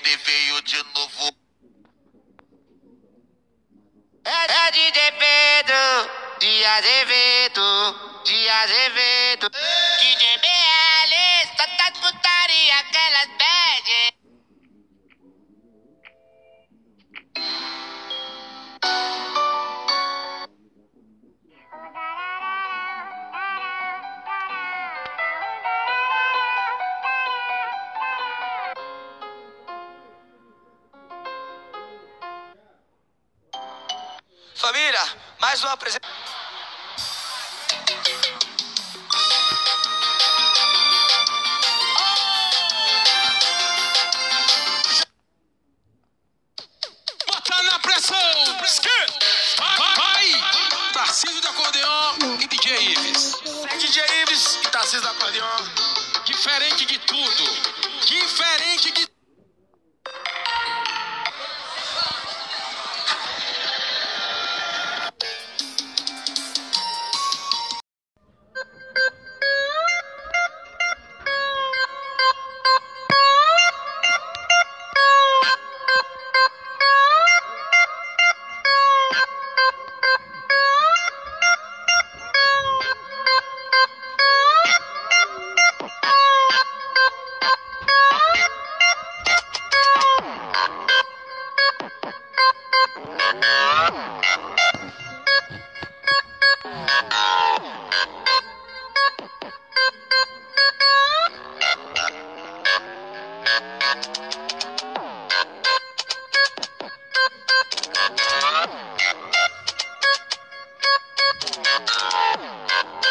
GP veio de novo. É, é DJ Pedro de Azevedo, de Azevedo. DJ BL, Família, mais uma apresentação. Bota na pressão! Vai! vai. Tarcísio do acordeon e DJ Ives. DJ Ives e Tarcísio do Acordeon. Diferente de tudo. Diferente de Thank you.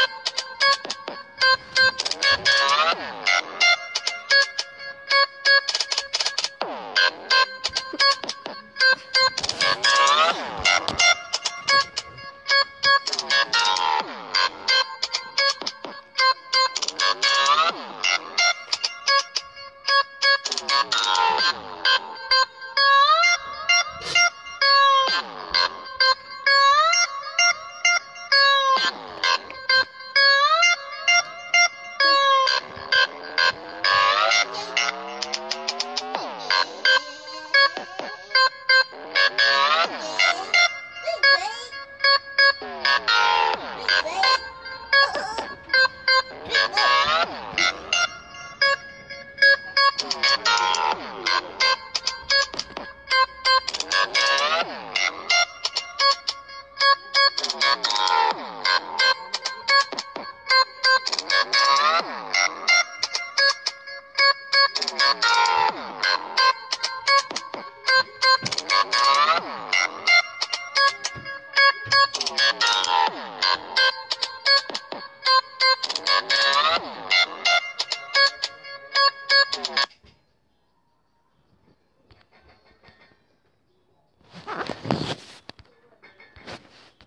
Thank you.